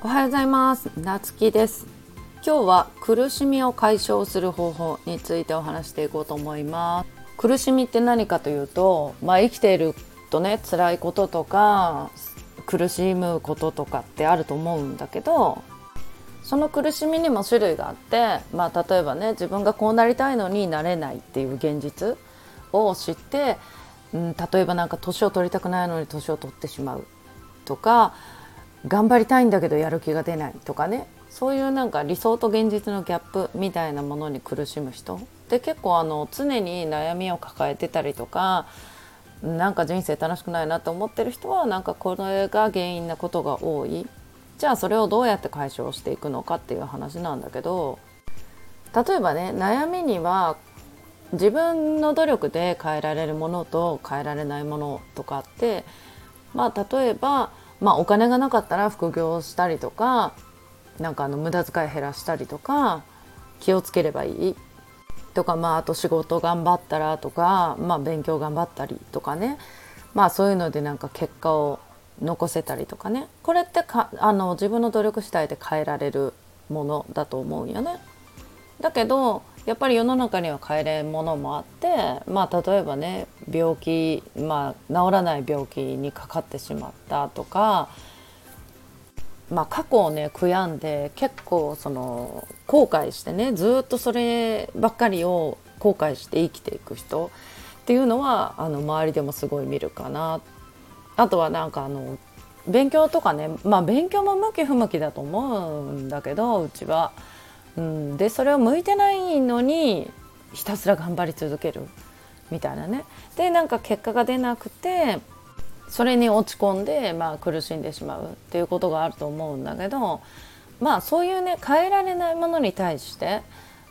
おはようございます。なつきです。今日は苦しみを解消する方法についてお話していこうと思います。苦しみって何かというとまあ生きているとね辛いこととか苦しむこととかってあると思うんだけどその苦しみにも種類があって、まあ、例えばね自分がこうなりたいのになれないっていう現実を知って、うん、例えばなんか年を取りたくないのに年を取ってしまうとか頑張りたいんだけどやる気が出ないとかね。そういうなんか理想と現実のギャップみたいなものに苦しむ人。で結構あの常に悩みを抱えてたりとかなんか人生楽しくないなと思ってる人はなんかこれが原因なことが多い。じゃあそれをどうやって解消していくのかっていう話なんだけど。例えばね悩みには自分の努力で変えられるものと変えられないものとかってまあ例えば、まあ、お金がなかったら副業したりとかなんかあの無駄遣い減らしたりとか気をつければいいとかまああと仕事頑張ったらとか、まあ、勉強頑張ったりとかねまあそういうのでなんか結果を残せたりとかねこれってかあの自分の努力次第で変えられるものだと思うんよね。だけどやっぱり世の中には変えれんものもあってまあ例えばね病気まあ治らない病気にかかってしまったとかまあ過去をね悔やんで結構その後悔してねずっとそればっかりを後悔して生きていく人っていうのはあの周りでもすごい見るかなあとはなんかあの勉強とかねまあ勉強も向き不向きだと思うんだけどうちは。うん、でそれを向いてないのにひたすら頑張り続ける。みたいなね。でなんか結果が出なくてそれに落ち込んで、まあ、苦しんでしまう。っていうことがあると思うんだけどまあそういうね変えられないものに対して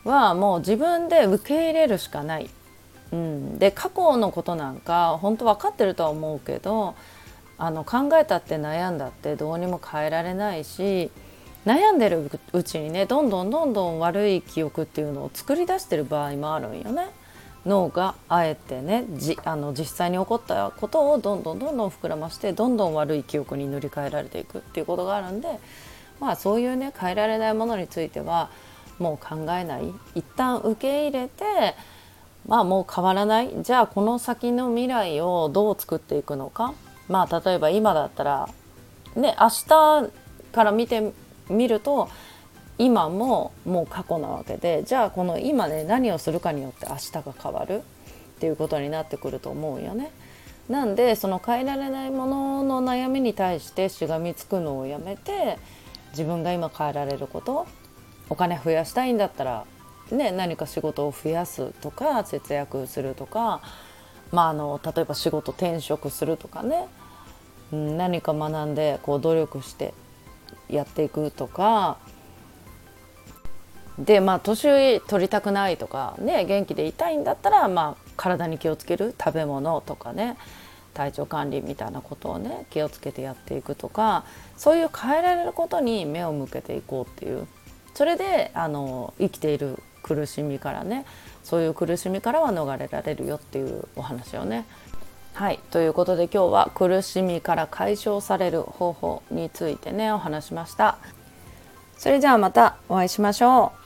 はもう自分で受け入れるしかない。うん、で過去のことなんか本当分かってるとは思うけどあの考えたって悩んだってどうにも変えられないし悩んでるうちにねどんどんどんどん悪い記憶っていうのを作り出してる場合もあるんよね。脳があえてねじあの実際に起こったことをどんどんどんどん膨らましてどんどん悪い記憶に塗り替えられていくっていうことがあるんでまあそういうね変えられないものについてはもう考えない。一旦受け入れてまあもう変わらない。じゃあこの先の未来をどう作っていくのか。まあ例えば今だったらね明日から見て見ると今ももう過去なわけでじゃあこの今ね何をするかによって明日が変わるっていうことになってくると思うよね。なんでその変えられないものの悩みに対してしがみつくのをやめて自分が今変えられることお金増やしたいんだったら、ね、何か仕事を増やすとか節約するとか、まあ、あの例えば仕事転職するとかね何か学んでこう努力してやっていくとか。でまあ年取りたくないとかね元気でいたいんだったらまあ体に気をつける食べ物とかね体調管理みたいなことをね気をつけてやっていくとかそういう変えられることに目を向けていこうっていう。それであの生きている苦しみからねそういう苦しみからは逃れられるよっていうお話をね。はい。ということで今日は苦しみから解消される方法についてねお話しました。それじゃあまたお会いしましょう。